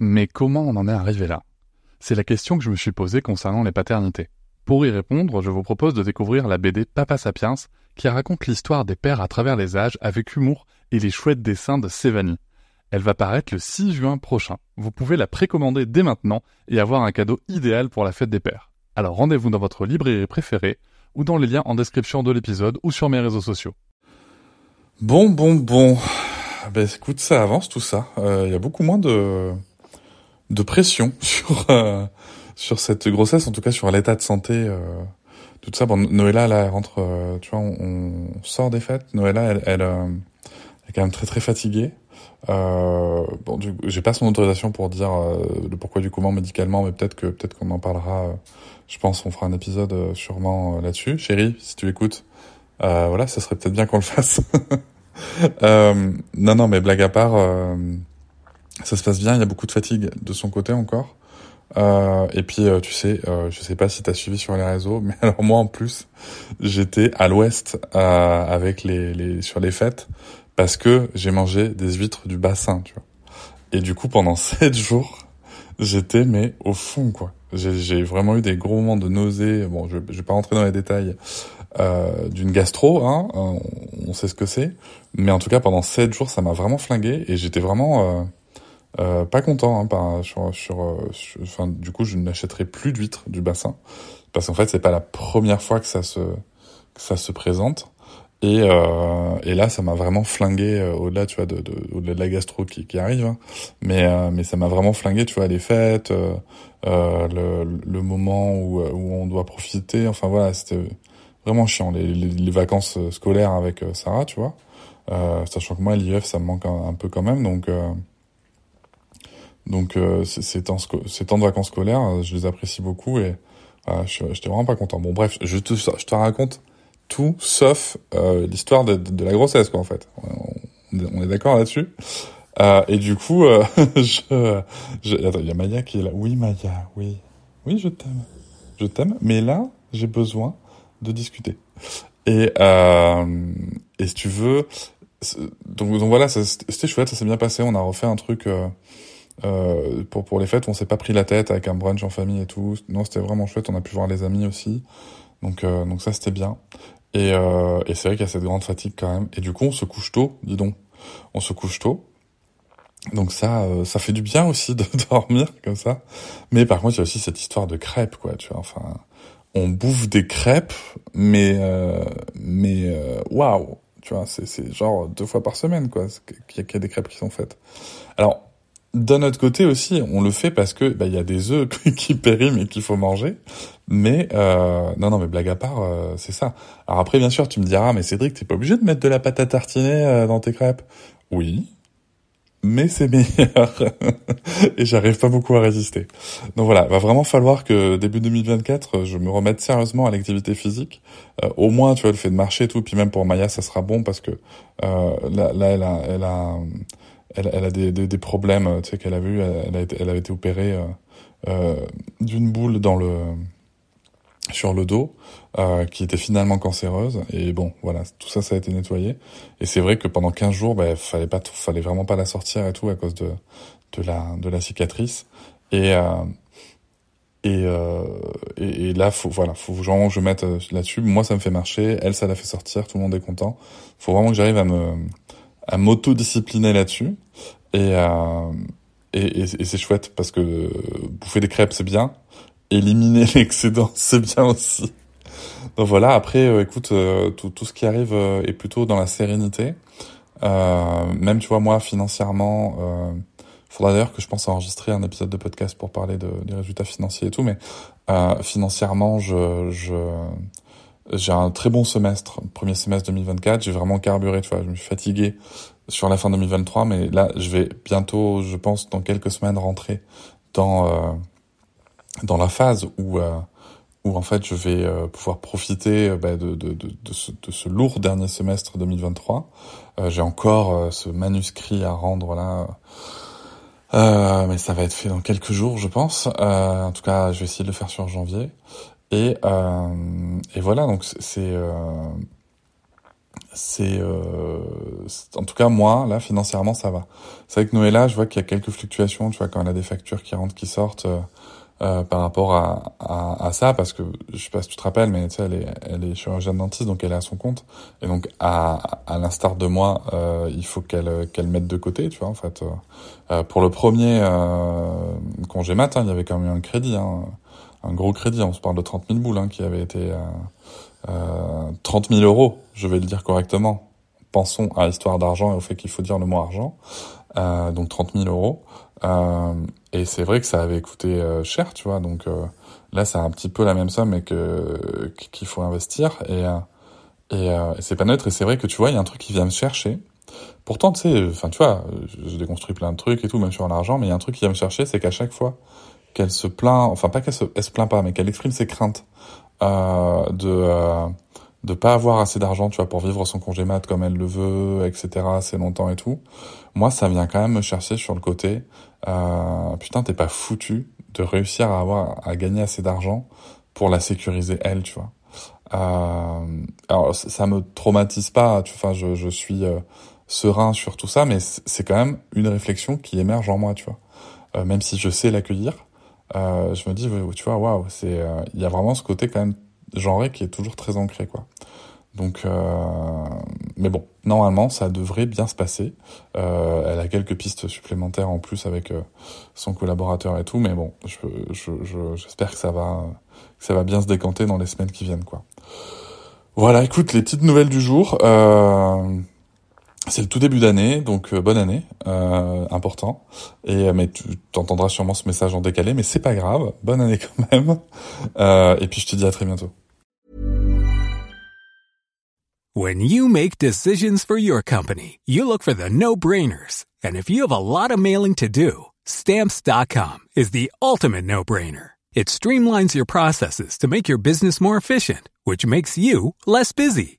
Mais comment on en est arrivé là? C'est la question que je me suis posée concernant les paternités. Pour y répondre, je vous propose de découvrir la BD Papa Sapiens, qui raconte l'histoire des pères à travers les âges avec humour et les chouettes dessins de Sévanie. Elle va paraître le 6 juin prochain. Vous pouvez la précommander dès maintenant et avoir un cadeau idéal pour la fête des pères. Alors rendez-vous dans votre librairie préférée ou dans les liens en description de l'épisode ou sur mes réseaux sociaux. Bon, bon, bon. Ben écoute, ça avance tout ça. Il euh, y a beaucoup moins de de pression sur euh, sur cette grossesse, en tout cas sur l'état de santé. Euh, tout ça. Bon, Noëlla, là, elle rentre. Euh, tu vois, on, sort des fêtes. Noëlla, elle, elle, est quand même très très fatiguée. Euh, bon, j'ai pas son autorisation pour dire le pourquoi du comment médicalement, mais peut-être que peut-être qu'on en parlera. je pense qu'on fera un épisode sûrement là-dessus. Chérie, si tu écoutes, voilà, ça serait peut-être bien qu'on le fasse. non, non, mais blague à part, ça se passe bien. Il y a beaucoup de fatigue de son côté encore. Euh, et puis euh, tu sais, euh, je sais pas si t'as suivi sur les réseaux, mais alors moi en plus, j'étais à l'ouest euh, avec les, les sur les fêtes parce que j'ai mangé des huîtres du bassin, tu vois. Et du coup pendant sept jours, j'étais mais au fond quoi. J'ai vraiment eu des gros moments de nausée. Bon, je, je vais pas rentrer dans les détails euh, d'une gastro, hein, on, on, sait ce que c'est, mais en tout cas pendant sept jours, ça m'a vraiment flingué et j'étais vraiment euh, pas content, hein, sur, sur, euh, enfin, du coup, je n'achèterai plus d'huîtres du bassin parce qu'en fait, c'est pas la première fois que ça se que ça se présente. Et, euh, et là, ça m'a vraiment flingué euh, au-delà, tu vois, de, de au-delà de la gastro qui, qui arrive. Hein. Mais euh, mais ça m'a vraiment flingué, tu vois, les fêtes, le, le moment où où on doit profiter. Enfin voilà, c'était vraiment chiant les, les, vacances scolaires avec Sarah, tu vois. sachant que moi, l'IF, ça me manque un, un peu quand même, donc. Donc euh, ces, temps, ces temps de vacances scolaires, euh, je les apprécie beaucoup et euh, je j'étais vraiment pas content. Bon bref, je te, je te raconte tout sauf euh, l'histoire de, de, la grossesse quoi en fait. On, on est d'accord là-dessus. Euh, et du coup, euh, je, je, attends, il y a Maya qui est là. Oui Maya, oui, oui je t'aime, je t'aime. Mais là, j'ai besoin de discuter. Et et si tu veux, donc, donc voilà, c'était chouette, ça s'est bien passé. On a refait un truc. Euh, pour pour les fêtes, on s'est pas pris la tête avec un brunch en famille et tout. Non, c'était vraiment chouette. On a pu voir les amis aussi. Donc euh, donc ça c'était bien. Et, euh, et c'est vrai qu'il y a cette grande fatigue quand même. Et du coup, on se couche tôt, dis donc. On se couche tôt. Donc ça, euh, ça fait du bien aussi de dormir comme ça. Mais par contre, il y a aussi cette histoire de crêpes, quoi. Tu vois, enfin, on bouffe des crêpes, mais euh, mais waouh, tu vois, c'est genre deux fois par semaine, quoi, qu'il y, a des crêpes qui sont faites. Alors d'un autre côté aussi, on le fait parce que bah, il y a des œufs qui périment et qu'il faut manger. Mais euh, non, non, mais blague à part, euh, c'est ça. Alors après, bien sûr, tu me diras, mais Cédric, t'es pas obligé de mettre de la pâte à tartiner euh, dans tes crêpes. Oui, mais c'est meilleur et j'arrive pas beaucoup à résister. Donc voilà, va vraiment falloir que début 2024, je me remette sérieusement à l'activité physique. Euh, au moins, tu vois, le fait de marcher et tout, puis même pour Maya, ça sera bon parce que euh, là, là, elle a, elle a elle, a des, des, problèmes, euh, tu sais, qu'elle a vu, elle, a été, elle avait été opérée euh, euh, d'une boule sur le dos, qui était finalement cancéreuse. Et bon, voilà, tout ça, ça a été nettoyé. Et c'est vrai que pendant 15 jours, bah, fallait fallait vraiment pas la sortir et tout à cause de de la de la cicatrice. Et et, et, là, faut voilà, faut vraiment que je mette là-dessus. Moi, ça me fait marcher. Elle, ça l'a fait sortir. Tout le monde est content. Faut vraiment que j'arrive à me à m'auto-discipliner là-dessus. Et, euh, et, et, c'est chouette parce que bouffer des crêpes, c'est bien. Éliminer l'excédent, c'est bien aussi. Donc voilà, après, euh, écoute, euh, tout, tout, ce qui arrive euh, est plutôt dans la sérénité. même, tu vois, moi, financièrement, euh, faudra d'ailleurs que je pense enregistrer un épisode de podcast pour parler de, des résultats financiers et tout, mais financièrement, je... je j'ai un très bon semestre, premier semestre 2024. J'ai vraiment carburé, tu vois. Je me suis fatigué sur la fin 2023, mais là, je vais bientôt, je pense, dans quelques semaines, rentrer dans euh, dans la phase où euh, où en fait, je vais euh, pouvoir profiter bah, de, de, de, de, ce, de ce lourd dernier semestre 2023. j'ai encore ce manuscrit à rendre là. mais ça va être fait dans quelques jours, je pense. en tout cas, je vais essayer de le faire sur janvier. Et, euh, et voilà, donc c'est euh, c'est euh, en tout cas moi là financièrement ça va. C'est vrai que Noëlla, je vois qu'il y a quelques fluctuations, tu vois quand elle a des factures qui rentrent qui sortent euh, euh, par rapport à, à, à, ça parce que je sais pas si tu te rappelles mais tu sais elle est elle est chirurgienne dentiste donc elle est à son compte et donc à à l'instar de moi euh, il faut qu'elle qu'elle mette de côté tu vois en fait pour le premier congé mat hein, il y avait quand même un crédit hein, un gros crédit on se parle de 30 000 boules hein, qui avait été euh, 30 000 euros, je vais le dire correctement. Pensons à l'histoire d'argent et au fait qu'il faut dire le mot argent. Euh, donc 30 000 euros. Euh, et c'est vrai que ça avait coûté euh, cher, tu vois. Donc euh, là, c'est un petit peu la même somme, mais qu'il faut investir. Et et, et c'est pas neutre. Et c'est vrai que tu vois, il y a un truc qui vient me chercher. Pourtant, tu sais, enfin, tu vois, j'ai déconstruit plein de trucs et tout, même sur l'argent. Mais il y a un truc qui vient me chercher, c'est qu'à chaque fois qu'elle se plaint, enfin pas qu'elle se, elle se plaint pas, mais qu'elle exprime ses craintes euh, de euh, de pas avoir assez d'argent, tu vois, pour vivre son congé mat comme elle le veut, etc. assez longtemps et tout. Moi, ça vient quand même me chercher sur le côté. Euh, putain, t'es pas foutu de réussir à avoir à gagner assez d'argent pour la sécuriser elle, tu vois. Euh, alors ça me traumatise pas, tu enfin je, je suis euh, serein sur tout ça, mais c'est quand même une réflexion qui émerge en moi, tu vois. Euh, même si je sais l'accueillir, euh, je me dis, tu vois, waouh, c'est, euh, il y a vraiment ce côté quand même genré qui est toujours très ancré, quoi. Donc, euh, mais bon, normalement, ça devrait bien se passer. Euh, elle a quelques pistes supplémentaires en plus avec euh, son collaborateur et tout, mais bon, je, je, je, j'espère que ça va, que ça va bien se décanter dans les semaines qui viennent, quoi. Voilà, écoute, les petites nouvelles du jour. Euh, c'est le tout début d'année, donc euh, bonne année, euh, important. Et euh, mais tu entendras sûrement ce message en décalé, mais c'est pas grave, bonne année quand même. Euh, et puis je te dis à très bientôt. When you make decisions for your company, you look for the no-brainers. And if you have a lot of mailing to do, stamps.com is the ultimate no-brainer. It streamlines your processes to make your business more efficient, which makes you less busy.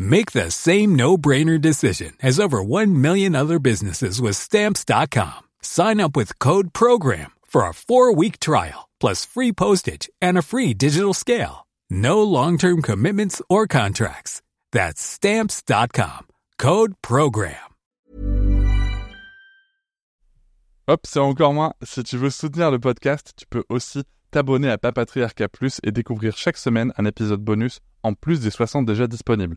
Make the same no-brainer decision as over 1 million other businesses with stamps.com. Sign up with code program for a 4-week trial plus free postage and a free digital scale. No long-term commitments or contracts. That's stamps.com. Code program. Hop, c'est encore moins. Si tu veux soutenir le podcast, tu peux aussi t'abonner à Papatriarca Plus et découvrir chaque semaine un épisode bonus en plus des 60 déjà disponibles.